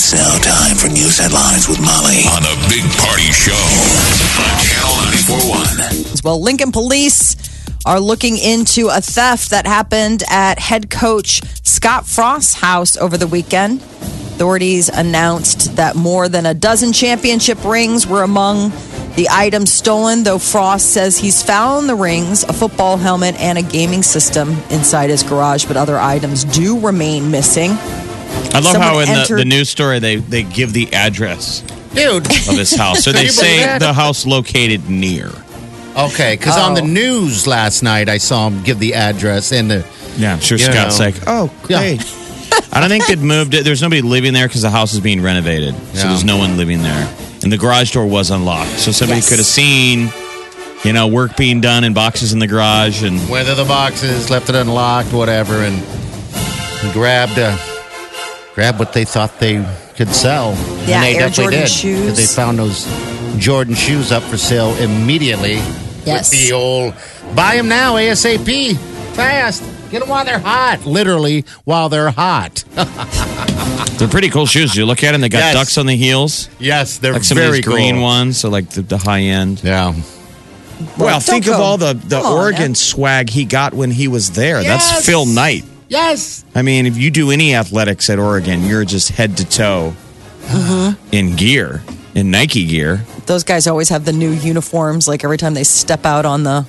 It's now time for news headlines with Molly on a big party show on Channel 941. Well, Lincoln Police are looking into a theft that happened at head coach Scott Frost's house over the weekend. Authorities announced that more than a dozen championship rings were among the items stolen, though Frost says he's found the rings, a football helmet, and a gaming system inside his garage, but other items do remain missing. I love Someone how in the, entered- the news story they, they give the address Dude. of his house. So they you say that? the house located near. Okay, because on the Oh. news last night, I saw him give the address and the. Yeah, I'm sure You Scott's know. like, oh, Yeah. great. I don't think they'd moved it. There's nobody living there because the house is being renovated. So Yeah. there's no one living there. And the garage door was unlocked. So somebody Yes. could have seen, you know, work being done in boxes in the garage. And Whether the boxes left it unlocked, whatever, and grabbed uh, grabbed what they thought they could sell. Yeah, and they Air definitely Jordan did. shoes. 'Cause They found those Jordan shoes up for sale immediately. Yes. With the old buy them now ASAP, fast. Get them while they're hot. Literally while they're hot. they're pretty cool shoes. You look at them, they got Yes. ducks on the heels. yes, they're Like some very of these green cool. ones. So like the, the high end. Yeah. Well, don't think of all the, the Come on, Oregon man. swag he got when he was there. Yes. That's Phil Knight. Yes. I mean, if you do any athletics at Oregon, you're just head to toe Uh-huh. in gear, in Nike gear. Those guys always have the new uniforms, like every time they step out on the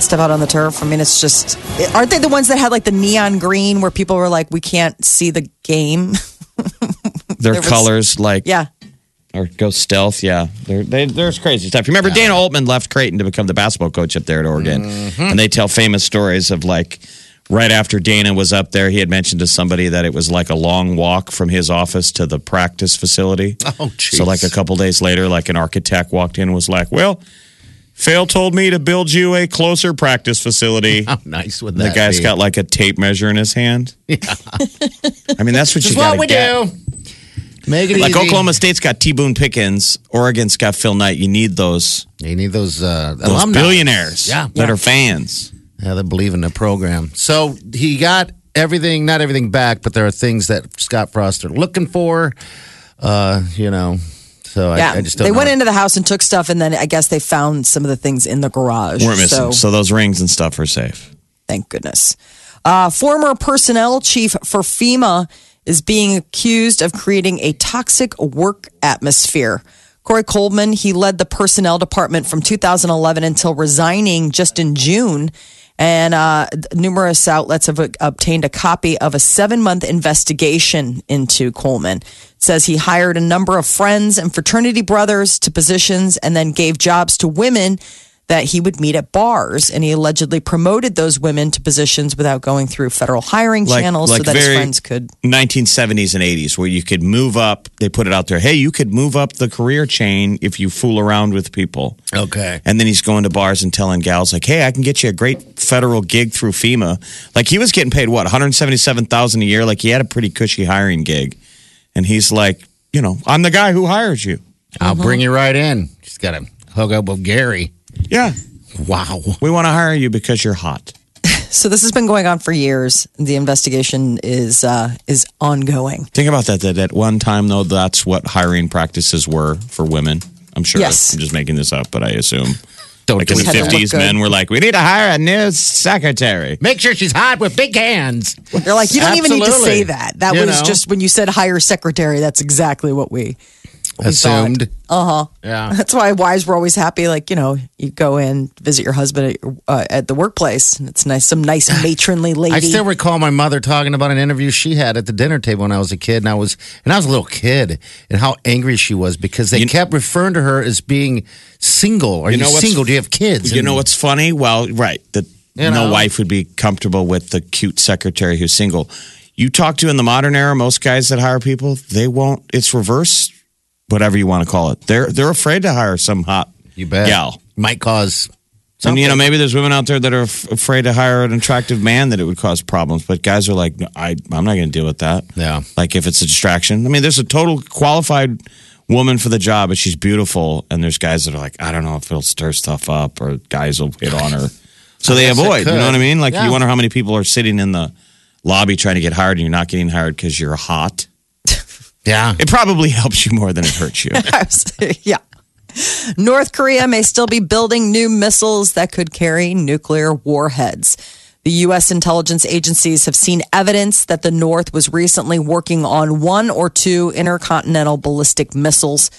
step out on the turf. I mean, it's just aren't they the ones that had like the neon green where people were like, we can't see the game? Their was- colors, like, yeah. or go stealth. Yeah, they're, they, there's crazy stuff. You remember Dana Altman left Creighton to become the basketball coach up there at Oregon, Mm-hmm. and they tell famous stories of like. Right after Dana was up there, he had mentioned to somebody that it was like a long walk from his office to the practice facility. Oh, jeez. So, like a couple days later, like an architect walked in and was like, Well, Phil told me to build you a closer practice facility. How nice would that the that guy's be? got like a tape measure in his hand. Yeah. I mean, that's what you is got what we get. do. Make it Like easy. Oklahoma State's got T. Boone Pickens, Oregon's got Phil Knight. You need those You need those uh, those billionaires Yeah. that are fans. Yeah, they believe in the program. So he got everything, not everything back, but there are things that Scott Frost are looking for. Uh, you know, so Yeah, I, I just don't they know. went into the house and took stuff, and then I guess they found some of the things in the garage. We're missing. So, So, those rings and stuff are safe. thank goodness. Uh, former personnel chief for FEMA is being accused of creating a toxic work atmosphere. Corey Coleman, he led the personnel department from 2011 until resigning just in June. And uh, numerous outlets have obtained a copy of a seven month investigation into Coleman. It says he hired a number of friends and fraternity brothers to positions and then gave jobs to women that he would meet at bars. And he allegedly promoted those women to positions without going through federal hiring channels so that his friends could. 1970s and 80s, where you could move up. They put it out there. Hey, you could move up the career chain if you fool around with people. Okay. And then he's going to bars and telling gals like, "Hey, I can get you a great federal gig through FEMA." Like he was getting paid what, one hundred seventy-seven thousand a year. Like he had a pretty cushy hiring gig, and he's like, "You know, I'm the guy who hires you." I'll bring you right in. Just got to hook up with Gary. Yeah, Wow. we want to hire you because you're hot. So this has been going on for years. The investigation is uh, is ongoing. Think about that. That at one time, though, that's what hiring practices were for women. I'm sure. Yes. I'm just making this up, but I assume. Don't Like in the tweet Had to that. look 50s, men were like, we need to hire a new secretary. Make sure she's hot with big hands. They're like, you don't even need to say that. That You was know? just when you said hire secretary. That's exactly what we Assumed. Uh huh. Yeah. That's why wives were always happy. Like you know, you go in visit your husband at, your- uh, at the workplace, and it's nice, some nice matronly lady. I still recall my mother talking about an interview she had at the dinner table when I was a kid, and I was and I was a little kid, and how angry she was because they You- kept referring to her as being single. Are you, know what's- single? Do you have kids? You And- know what's funny? Well, right. That You no know? wife would be comfortable with the cute secretary who's single. you talk to in the modern era, most guys that hire people, they won't. It's reverse, whatever you want to call it. They're they're afraid to hire some hot You bet. gal. Might cause. And you know, maybe there's women out there that are f- afraid to hire an attractive man that it would cause problems. But guys are like, "No, I, I'm not going to deal with that. Yeah. Like if it's a distraction. I mean, there's a total qualified woman for the job, but she's beautiful. And there's guys that are like, I don't know if it'll stir stuff up or guys will hit on her. So they avoid. You know what I mean? Like Yeah. you wonder how many people are sitting in the lobby trying to get hired and you're not getting hired because you're hot. Yeah. It probably helps you more than it hurts you. yeah. North Korea may still be building new missiles that could carry nuclear warheads. The U.S. intelligence agencies have seen evidence that the North was recently working on one or two intercontinental ballistic missiles.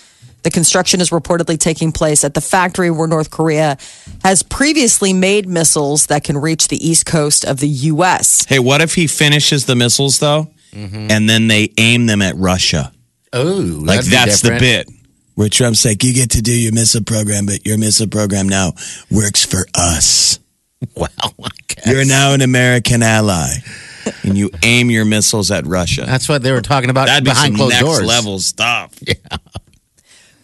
The construction is reportedly taking place at the factory where North Korea has previously made missiles that can reach the east coast of the U.S. hey, what if he finishes the missiles though, and then they aim them at Russia? Oh, Like that'd that's the bit where Trump's like, "You get to do your missile program, but your missile program now works for us. Well, I guess. You're now an American ally, and you aim your missiles at Russia. That's what they were talking about That'd be behind some closed next doors. level stuff. Yeah.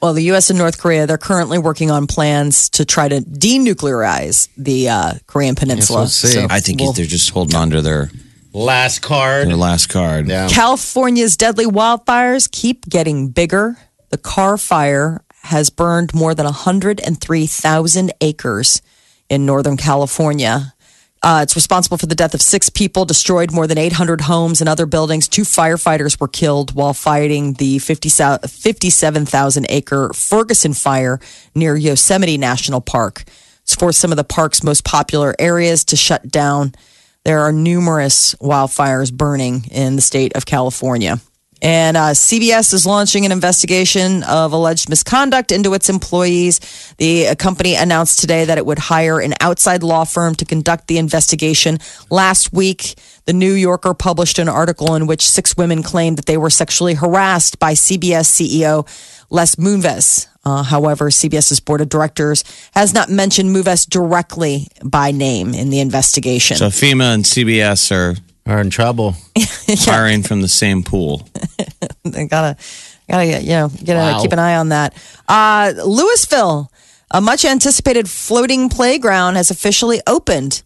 Well, the U.S. and North Korea, they're currently working on plans to try to denuclearize the uh, Korean Peninsula. we'll see. I think we'll- they're just holding on to their Last card. their last card. Yeah. California's deadly wildfires keep getting bigger. The car fire has burned more than 103,000 acres in Northern California. Uh, it's responsible for the death of six people, destroyed more than 800 homes and other buildings. Two firefighters were killed while fighting the 50 57,000 acre Ferguson fire near Yosemite National Park. It's forced some of the park's most popular areas to shut down. There are numerous wildfires burning in the state of California. And uh, CBS is launching an investigation of alleged misconduct into its employees. The uh, company announced today that it would hire an outside law firm to conduct the investigation. Last week, the New Yorker published an article in which six women claimed that they were sexually harassed by CBS CEO Les Moonves. Uh, however, CBS's board of directors has not mentioned Moonves directly by name in the investigation. So FEMA and CBS are Are in trouble. firing from the same pool. I gotta, gotta, you know, get a, keep an eye on that. Uh, Louisville, a much anticipated floating playground, has officially opened.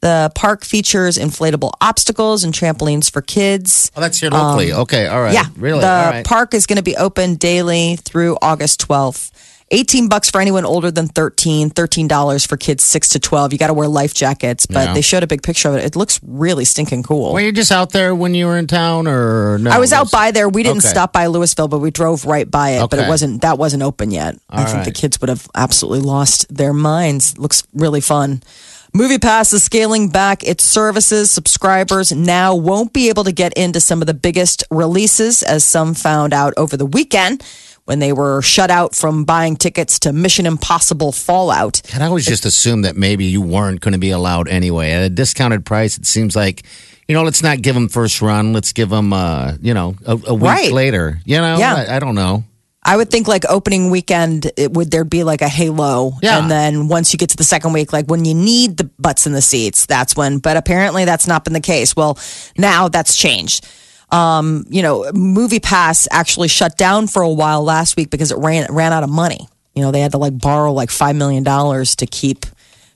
The park features inflatable obstacles and trampolines for kids. Oh, that's here locally. Um, okay, all right. Yeah, Really? The right. park is going to be open daily through August 12th. 18 bucks for anyone older than 13, $13 for kids 6 to 12. You got to wear life jackets, but Yeah. they showed a big picture of it. It looks really stinking cool. Were you just out there when you were in town, or no? I was out by there. We didn't Okay. stop by Louisville, but we drove right by it. But it wasn't that wasn't open yet. I All think the kids would have absolutely lost their minds. Looks really fun. Movie Pass is scaling back its services. Subscribers now won't be able to get into some of the biggest releases, as some found out over the weekend when they were shut out from buying tickets to Mission Impossible Fallout. And I always just assumed that maybe you weren't going to be allowed anyway at a discounted price. It seems like, you know, let's not give them first run. Let's give them, uh, you know, a, a week Right. later. You know, Yeah. I, I don't know. I would think like opening weekend, it would there be like a halo, Yeah. and then once you get to the second week, like when you need the butts in the seats, that's when. But apparently, that's not been the case. Well, now that's changed. Um, you know, Movie Pass actually shut down for a while last week because it ran ran out of money. You know, they had to like borrow like five million dollars to keep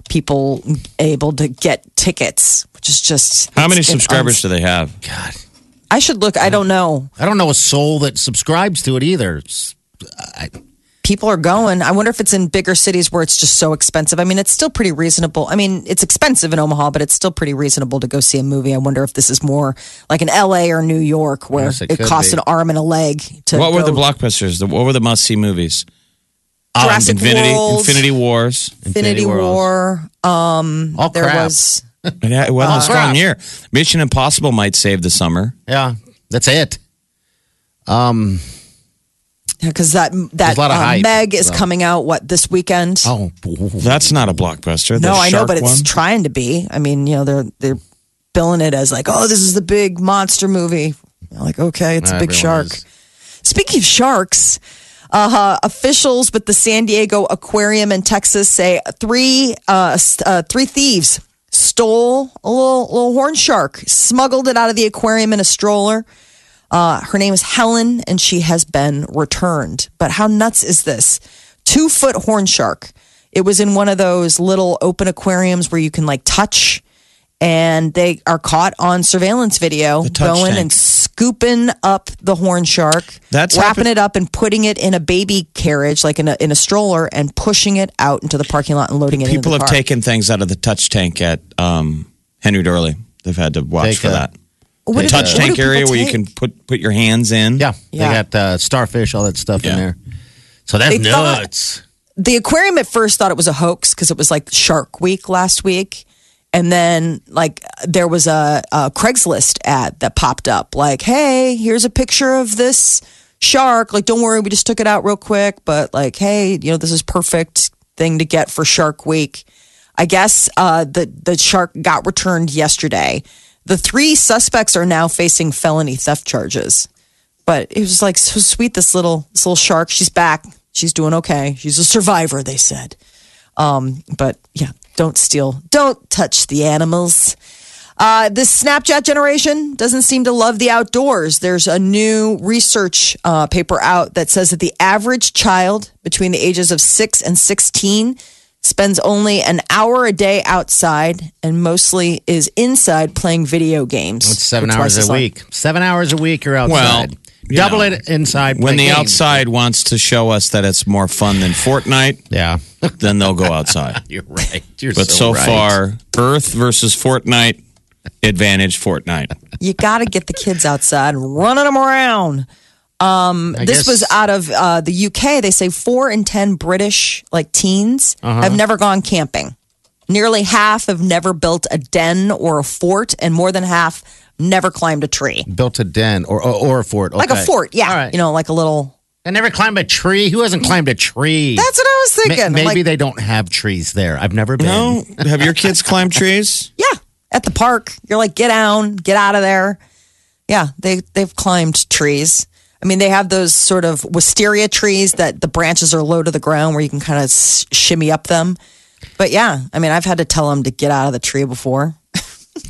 people able to get tickets, which is just How many subscribers uns- do they have? God, I should look. I don't know. I don't know a soul that subscribes to it either. It's- people are going. I wonder if it's in bigger cities where it's just so expensive. I mean, it's still pretty reasonable. I mean, it's expensive in Omaha, but it's still pretty reasonable to go see a movie. I wonder if this is more like in LA or New York where Yes, it it, could costs be. an arm and a leg to What were go- the blockbusters? The- What were the must see movies? Jurassic Infinity, World, Infinity Wars. Infinity, Infinity War. Um, all there crap. was It had, well, Uh, a strong crap. year. Mission Impossible might save the summer. yeah, that's it. Um, because that that There's lot of uh, hype, Meg is so. coming out what this weekend. oh, That's not a blockbuster. The no, I know, shark but it's trying to be. I mean, you know, they're they're billing it as like, oh, this is the big monster movie. Like, okay, it's a big shark. is. Speaking of sharks, uh, officials with the San Diego Aquarium in Texas say three uh, uh, three thieves stole a little little horn shark, smuggled it out of the aquarium in a stroller. Uh, her name is Helen, and she has been returned. But how nuts is this? Two foot horn shark. It was in one of those little open aquariums where you can like touch, and they are caught on surveillance video touch going tank. And scooping up the horn shark, That's wrapping happened- it up and putting it in a baby carriage, like in a in a stroller, and pushing it out into the parking lot and loading it. People into the have car. taken things out of the touch tank at um, Henry Doorly. They've had to watch Take for a- that. What do- touch what tank do area people where you take? can put put your hands in. Yeah, Yeah. they got uh, starfish, all that stuff in Yeah. there. So that's They thought- nuts. the aquarium at first thought it was a hoax because it was like Shark Week last week. And then, like, there was a, a Craigslist ad that popped up, like, hey, here's a picture of this shark. Like, don't worry, we just took it out real quick. But, like, hey, you know, this is perfect thing to get for Shark Week. I guess uh, the, the shark got returned yesterday. The three suspects are now facing felony theft charges but it was like so sweet. This little this little shark, she's back. She's doing okay. She's a survivor, they said. Um, but yeah, don't steal, don't touch the animals. Uh, this Snapchat generation doesn't seem to love the outdoors. There's a new research uh, paper out that says that the average child between the ages of six and 16 spends only an hour a day outside and mostly is inside playing video games. It's seven for hours a long. week. Seven hours a week you're outside. you Double know, it inside. When the games. outside wants to show us that it's more fun than Fortnite, Yeah. then they'll go outside. You're right. You're But so, right. far, Earth versus Fortnite, advantage Fortnite. you got to get the kids outside and running them around. Um, this guess- was out of uh, the UK. They say four in ten British like teens Uh-huh. have never gone camping. Nearly half have never built a den or a fort, and more than half never climbed a tree, built a den or or, or a fort. like a fort. Yeah, All right. you know, like a little. I never climbed a tree. Who hasn't climbed a tree? That's what I was thinking. I'm maybe like, they don't have trees there. I've never been. No? Have your kids climbed trees? yeah, at the park, you're like, get down, get out of there. Yeah, they they've climbed trees. I mean, they have those sort of wisteria trees that the branches are low to the ground where you can kind of shimmy up them. But yeah, I mean, I've had to tell them to get out of the tree before.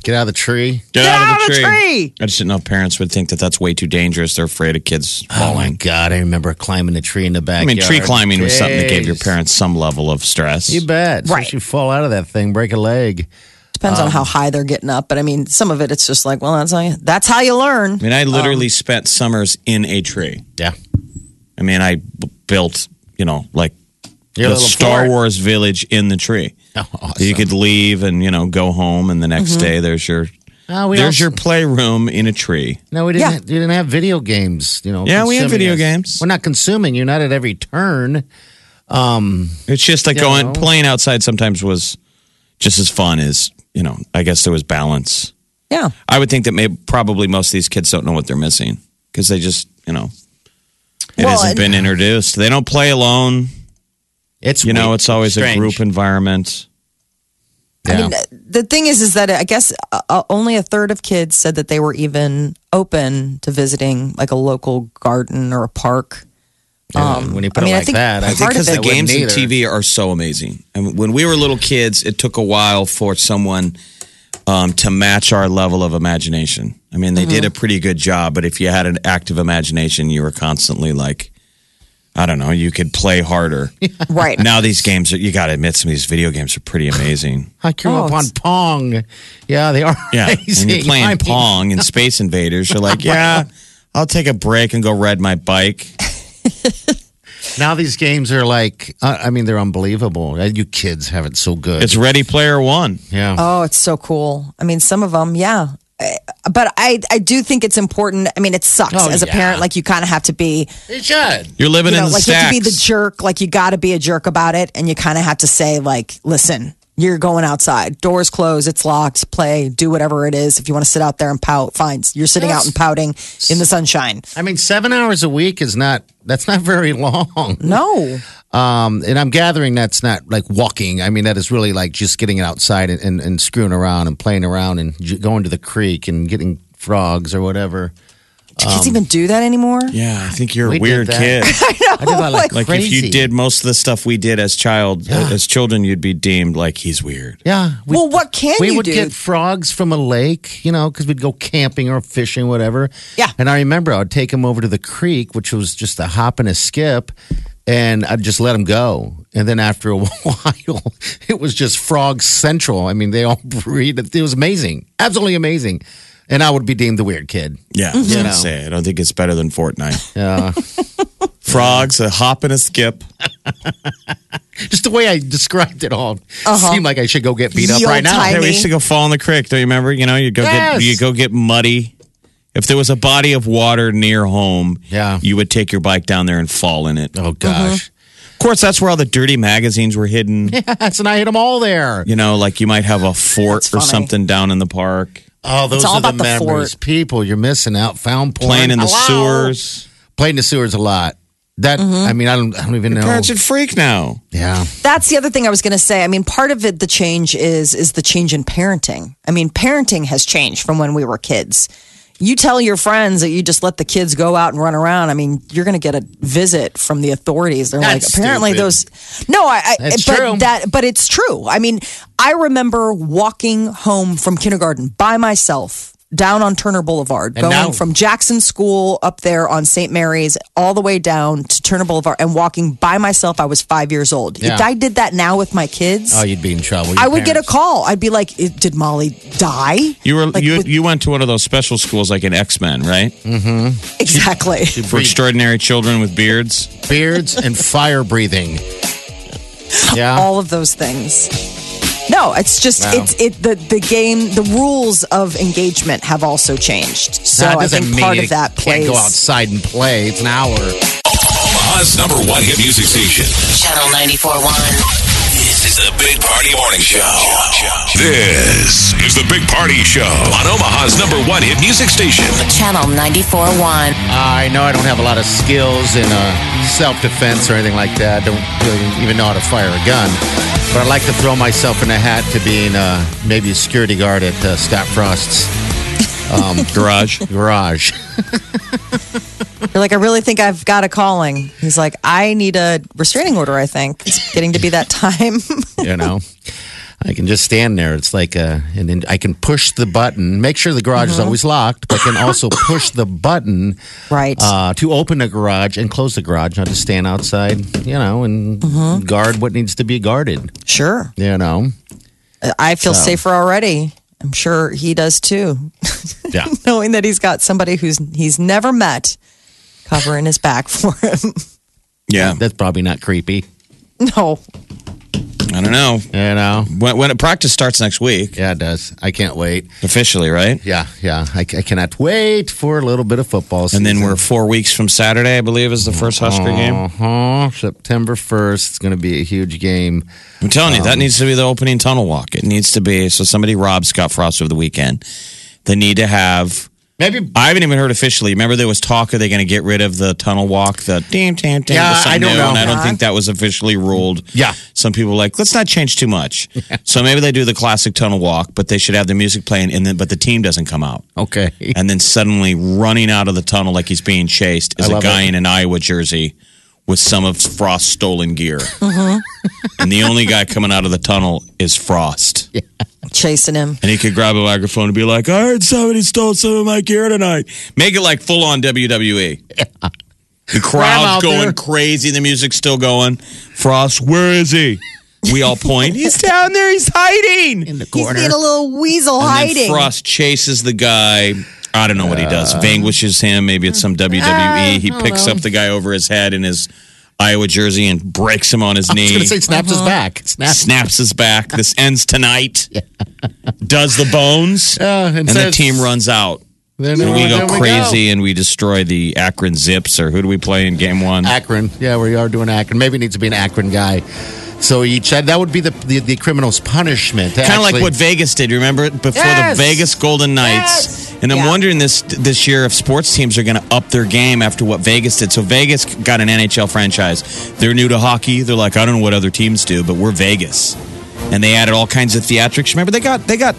Get out of the tree. Get, out of the tree. I just didn't know if parents would think that that's way too dangerous. They're afraid of kids Oh my falling. god! I remember climbing a tree in the back. I mean, tree climbing was something that gave your Jeez. parents some level of stress. You bet. Right. So you fall out of that thing, break a leg. Depends Um, on how high they're getting up. But I mean, some of it, it's just like, well, that's how you, that's how you learn. I mean, I literally spent summers in a tree. Yeah. I mean, I b- built, you know, like Your the little Star fort. Wars village in the tree. Oh, awesome. You could leave and you know go home, and the next Mm-hmm. day there's your we there's also- your playroom in a tree. No, we didn't. Yeah. You didn't have video games. You know. Yeah, we had video us. games. We're not consuming. You're not at every turn. It's just like going know. playing outside. Sometimes was just as fun as you know. I guess there was balance. Yeah. I would think that maybe probably most of these kids don't know what they're missing because they just you know it Well, hasn't and- been introduced. They don't play alone. It's You know, it's always a group environment. I mean, the thing is, is that I guess uh, uh, only a third of kids said that they were even open to visiting like a local garden or a park. Yeah, um, when you put I mean, it I like think that, I think because the games and. TV are so amazing. I mean, when we were little kids, it took a while for someone um, to match our level of imagination. I mean, they did a pretty good job, but if you had an active imagination, you were constantly like, I don't know, you could play harder. Right. now these games, are, you got to admit, some of these video games are pretty amazing. I grew Oh, up on Pong. Yeah, they are Yeah, amazing. when you're playing I mean, Pong and Space Invaders, you're like, yeah, I'll take a break and go ride my bike. Now these games are like, uh, I mean, they're unbelievable. Uh, You kids have it so good. It's Ready Player One. yeah. Oh, it's so cool. I mean, some of them, yeah. But I, I do think it's important. I mean, it sucks Oh, as a yeah. parent. Like you kind of have to be, it should. You're living you know, in the like you have to be the jerk. Like you got to be a jerk about it, and you kind of have to say, like, listen, you're going outside. Doors closed. It's locked. Play. Do whatever it is. If you want to sit out there and pout, fine. You're sitting out and pouting in the sunshine. I mean, seven hours a week is not. That's not very long. No. Um, and I'm gathering that's not like walking. I mean, that is really like just getting it outside and, and, and screwing around and playing around and j- going to the creek and getting frogs or whatever. Do kids even do that anymore? Yeah, I think you're We a did weird that. kid. I did that like, Like crazy. if you did most of the stuff we did as child Yeah. as children, you'd be deemed like he's weird. Yeah. we- Well, what can we you would do? get frogs from a lake, you know, because we'd go camping or fishing, whatever. Yeah. And I remember I would take him over to the creek, which was just a hop and a skip, and I'd just let them go. And then after a while, it was just frog central. I mean, they all breed. It was amazing, absolutely amazing. And I would be deemed the weird kid. Yeah, I was gonna say I don't think it's better than Fortnite. Yeah. Frogs, a hop and a skip. just the way I described it all uh-huh. seemed like I should go get beat up Yo, right now. tiny. Yeah, we used to go fall in the creek. Don't you remember? You know, you go Yes. get you go get muddy. If there was a body of water near home, Yeah. you would take your bike down there and fall in it. Oh gosh. Of course, that's where all the dirty magazines were hidden. Yes, and I hit them all there. You know, like you might have a fort That's or funny. something down in the park, Oh, those all are the about the memories. fort. People, you're missing out. Found porn. playing in the Hello? sewers. Played in the sewers a lot. That Mm-hmm. I mean, I don't, I don't even know. Parents would freak now. Yeah, That's the other thing I was going to say. I mean, part of it, the change is is the change in parenting. I mean, parenting has changed from when we were kids. You tell your friends that you just let the kids go out and run around. I mean, you're going to get a visit from the authorities. They're That's like, apparently stupid. those. No, I. I That's but true. that, but it's true. I mean, I remember walking home from kindergarten by myself down on Turner Boulevard, And going now- from Jackson School up there on St. Mary's all the way down to Turner Boulevard and walking by myself. I was five years old. Yeah. If I did that now with my kids, Oh, you'd be in trouble. Your I would get a call. I'd be like, "Did Molly die?" You were Like you with- you went to one of those special schools like in X Men, right? Mm-hmm. Exactly. You'd For extraordinary children with beards. beards and fire breathing. Yeah. All of those things. No, it's just Wow. it's it the the game the rules of engagement have also changed. So that I think mean part you of that plays. can't go outside and play. It's an hour. Omaha's number one hit music station. Channel 94.1. This is the Big Party Morning Show. This is the Big Party Show on Omaha's number one hit music station. Channel 94.1. I know I don't have a lot of skills in uh, self defense or anything like that. I Don't really even know how to fire a gun. But I'd like to throw myself in a hat to being uh, maybe a security guard at uh, Scott Frost's Garage. garage. You're like, I really think I've got a calling. He's like, I need a restraining order. I think it's getting to be that time. you know i can just stand there it's like uh and then i can push the button make sure the garage is always locked but can also push the button right. uh, to open the garage and close the garage not to stand outside you know and guard what needs to be guarded sure. you know I feel safer already. I'm sure he does too. yeah knowing that he's got somebody who's he's never met covering his back for him. Yeah, that's probably not creepy No, I don't know. you know When, when practice starts next week, yeah it does i can't wait officially, right? yeah yeah i, I cannot wait for a little bit of football And then we're four weeks from Saturday, I believe, is the first Husker game. uh-huh. september 1st it's going to be a huge game I'm telling you, Um, that needs to be the opening tunnel walk. It needs to be so somebody robs Scott Frost over the weekend. They need to have. Maybe I haven't even heard officially. Remember, there was talk are they going to get rid of the tunnel walk? The damn, damn, damn. Yeah, I don't new, know. And I don't think that was officially ruled. Yeah. Some people were like, let's not change too much. So maybe they do the classic tunnel walk, but they should have the music playing, and then but the team doesn't come out. okay And then suddenly running out of the tunnel like he's being chased is a guy it. in an Iowa jersey with some of Frost's stolen gear. uh-huh. and the only guy coming out of the tunnel is Frost. chasing him. And he could grab a microphone and be like, I heard somebody stole some of my gear tonight. Make it like full on WWE. The crowd's going there. crazy. The music's still going. Frost, where is he? We all point. He's down there. He's hiding. in the He's corner. being a little weasel And hiding. then Frost chases the guy. I don't know what he does. Uh. Vanquishes him. Maybe it's some WWE. Uh, he picks up the guy over his head in his Iowa jersey and breaks him on his I was knee. going to say snaps his back. Snaps. snaps his back. This ends tonight. Does the bones. Uh, and and the team runs out. Then And we go crazy and we destroy the Akron Zips, or who do we play in game one? Akron. Yeah, we are doing Akron. Maybe it needs to be an Akron guy. So each that would be the the, the criminal's punishment. Kind of like what Vegas did. Remember before Yes. the Vegas Golden Knights? And I'm Yeah. wondering this this year if sports teams are going to up their game after what Vegas did. So Vegas got an NHL franchise. They're new to hockey. They're like, I don't know what other teams do, but we're Vegas. And they added all kinds of theatrics. Remember they got they got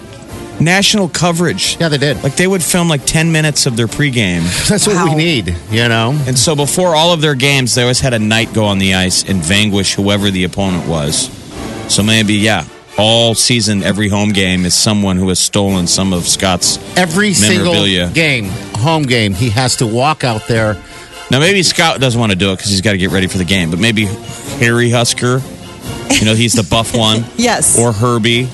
national coverage. Yeah, they did. Like they would film like 10 minutes of their pregame. That's what we need, you know? And so before all of their games, they always had a knight go on the ice and vanquish whoever the opponent was. So maybe, yeah, all season, every home game is someone who has stolen some of Scott's. Every single game, home game, he has to walk out there. Now, maybe Scott doesn't want to do it because he's got to get ready for the game, but maybe Harry Husker, you know, he's the buff one. Yes. Or Herbie.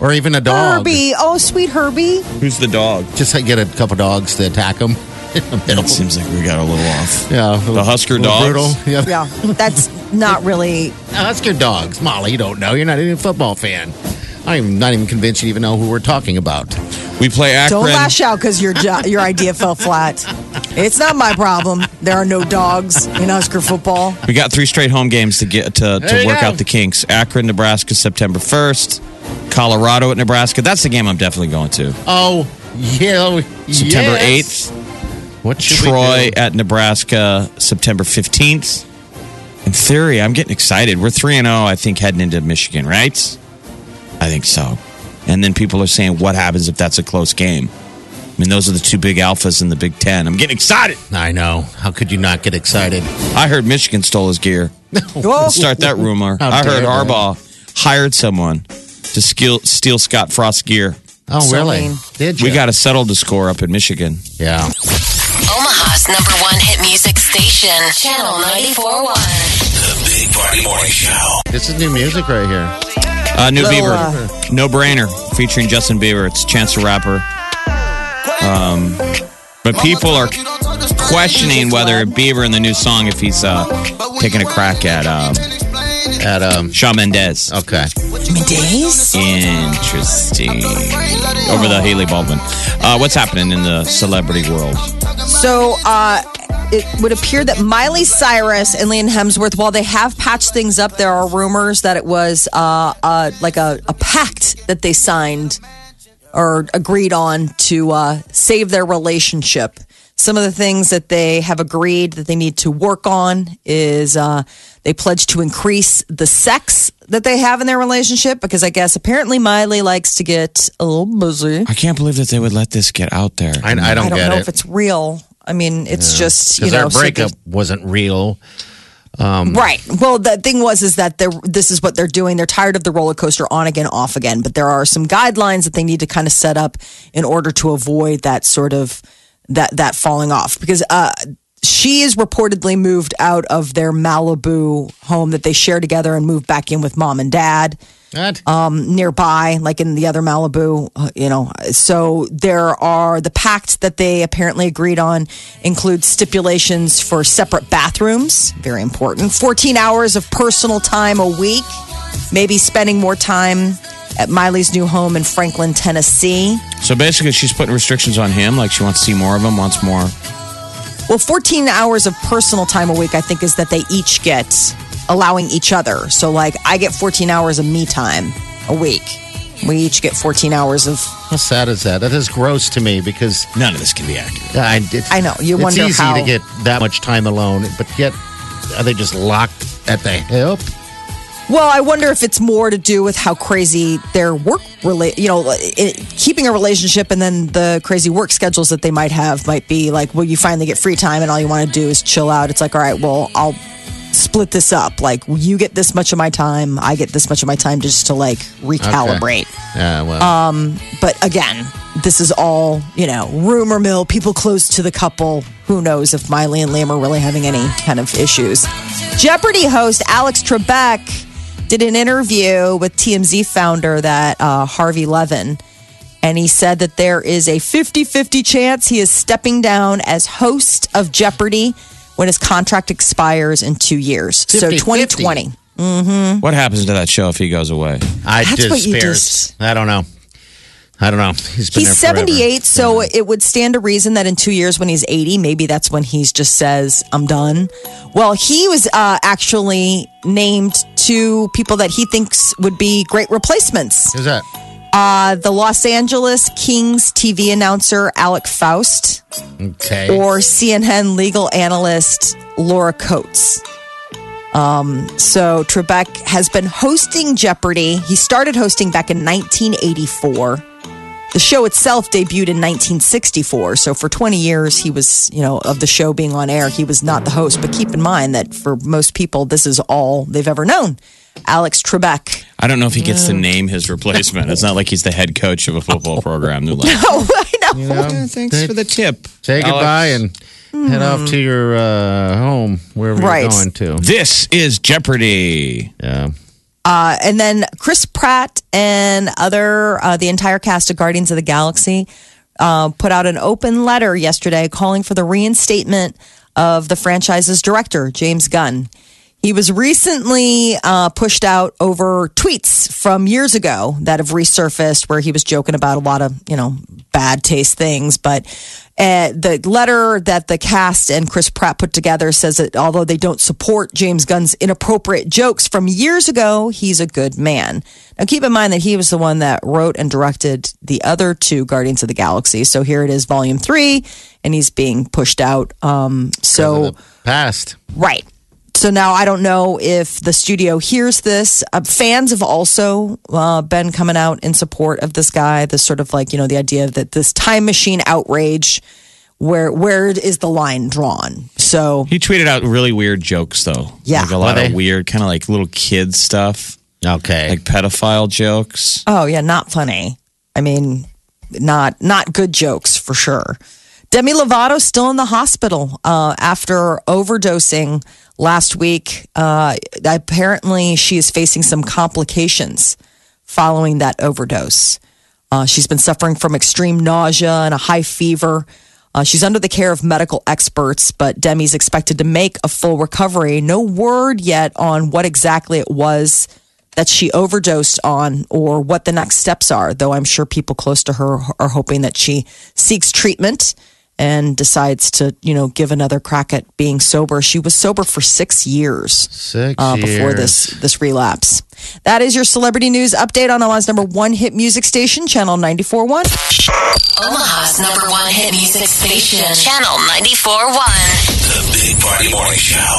Or even a dog. Herbie. Oh, sweet Herbie. Who's the dog? Just get a couple dogs to attack him. It seems like we got a little off. Yeah, The Husker a dogs? Brutal. Yeah. Yeah, that's not really. Husker dogs, Molly. You don't know. You're not even a football fan. I'm not even convinced you even know who we're talking about. We play Akron. Don't lash out because your jo- your idea fell flat. It's not my problem. There are no dogs in Husker football. We got three straight home games to get to, to work go. out the kinks. Akron, Nebraska, September first. Colorado at Nebraska. That's the game I'm definitely going to. Oh, yeah. Oh, September yes. 8th. What should we Troy do? at Nebraska, September 15th. In theory, I'm getting excited. We're 3 and 0, I think, heading into Michigan, right? I think so. And then people are saying, what happens if that's a close game? I mean, those are the two big alphas in the Big Ten. I'm getting excited. I know. How could you not get excited? I heard Michigan stole his gear. Whoa. Start that rumor. How I heard dare they. Harbaugh hired someone to steal, steal Scott Frost's gear. Oh, So really? mean. Did you? We got to settle the score up in Michigan. Yeah. Omaha's number one hit music station, Channel 94.1. The Big Party Morning Show. This is new music right here. Uh, new Little, Bieber, No Brainer, featuring Justin Bieber. It's Chance the Rapper. Um, but people are questioning whether Bieber in the new song, if he's uh, taking a crack at um, At um. Shawn Mendes. Okay. Mendes? Interesting. Over the Hailey Baldwin. Uh, what's happening in the celebrity world? So uh, it would appear that Miley Cyrus and Liam Hemsworth, while they have patched things up, there are rumors that it was uh, uh, like a, a pact that they signed or agreed on to uh, save their relationship. Some of the things that they have agreed that they need to work on is uh, they pledge to increase the sex that they have in their relationship because I guess apparently Miley likes to get a little busy. I can't believe that they would let this get out there. I, I don't, I don't get know it. if it's real. I mean, it's just you know our so breakup wasn't real. Right. Well, the thing was is that they're this is what they're doing. They're tired of the roller coaster on again, off again. But there are some guidelines that they need to kind of set up in order to avoid that sort of that that falling off. Because uh, she is reportedly moved out of their Malibu home that they share together and moved back in with mom and dad What? um, nearby, like in the other Malibu, uh, you know. So there are the pact that they apparently agreed on includes stipulations for separate bathrooms, very important. 14 hours of personal time a week, maybe spending more time at Miley's new home in Franklin, Tennessee. So basically, she's putting restrictions on him. Like she wants to see more of him, wants more. Well, 14 hours of personal time a week, I think, is that they each get allowing each other. So, like, I get 14 hours of me time a week. We each get 14 hours of How sad is that? That is gross to me because None of this can be accurate. I, it, I know, you it's wonder easy how- to get that much time alone, but yet are they just locked at the hip? Well, I wonder if it's more to do with how crazy their work relate. You know, it, keeping a relationship and then the crazy work schedules that they might have might be like, well, you finally get free time and all you want to do is chill out. It's like, all right, well, I'll split this up. Like, you get this much of my time, I get this much of my time just to like recalibrate. Yeah, well, Um, But again, this is all you know, rumor mill. People close to the couple. Who knows if Miley and Liam are really having any kind of issues? Jeopardy host Alex Trebek did an interview with TMZ founder that uh, Harvey Levin, and he said that there is a 50-50 chance he is stepping down as host of Jeopardy when his contract expires in two years. So 50-50. 2020. What happens to that show if he goes away? I that's just what you just- I don't know. I don't know. He's been He's there 78, so it would stand to reason that in two years, when he's 80, maybe that's when he just says, I'm done. Well, he was uh, actually named two people that he thinks would be great replacements. Who's that? Uh, the Los Angeles Kings TV announcer, Alex Faust, Okay. or CNN legal analyst, Laura Coates. Um, so Trebek has been hosting Jeopardy. He started hosting back in 1984. The show itself debuted in 1964. So for 20 years, he was, you know, of the show being on air, he was not the host. But keep in mind that for most people, this is all they've ever known. Alex Trebek. I don't know if he gets to name his replacement. It's not like he's the head coach of a football program. They're like, Oh, I know. You know, "Eh, thanks for the tip. say Alex." goodbye and head off to your uh, home, wherever Right. you're going to. This is Jeopardy. Yeah. Uh, and then Chris Pratt and other uh, the entire cast of Guardians of the Galaxy uh, put out an open letter yesterday calling for the reinstatement of the franchise's director James Gunn. He was recently uh, pushed out over tweets from years ago that have resurfaced where he was joking about a lot of, you know, bad taste things. But uh, the letter that the cast and Chris Pratt put together says that although they don't support James Gunn's inappropriate jokes from years ago, he's a good man. Now, keep in mind that he was the one that wrote and directed the other two Guardians of the Galaxy. So here it is, volume three, and he's being pushed out. Um, so. Past. Right. So now I don't know if the studio hears this. Uh, fans have also uh, been coming out in support of this guy. This sort of like you know the idea that this time machine outrage, where where is the line drawn? So He tweeted out really weird jokes, though. Yeah. Like a lot of weird, kind of like little kid stuff, Okay. like pedophile jokes. oh yeah, not funny. I mean, not not good jokes for sure. Demi Lovato still in the hospital uh, after overdosing last week. Uh, apparently, she is facing some complications following that overdose. Uh, she's been suffering from extreme nausea and a high fever. Uh, she's under the care of medical experts, but Demi's expected to make a full recovery. No word yet on what exactly it was that she overdosed on or what the next steps are, though I'm sure people close to her are hoping that she seeks treatment and decides to, you know, give another crack at being sober. She was sober for six years Six uh, before years. this this relapse. That is your celebrity news update on Omaha's number one hit music station, Channel 94.1. Omaha's number one hit music station. Channel 94.1. The Big Party Morning Show.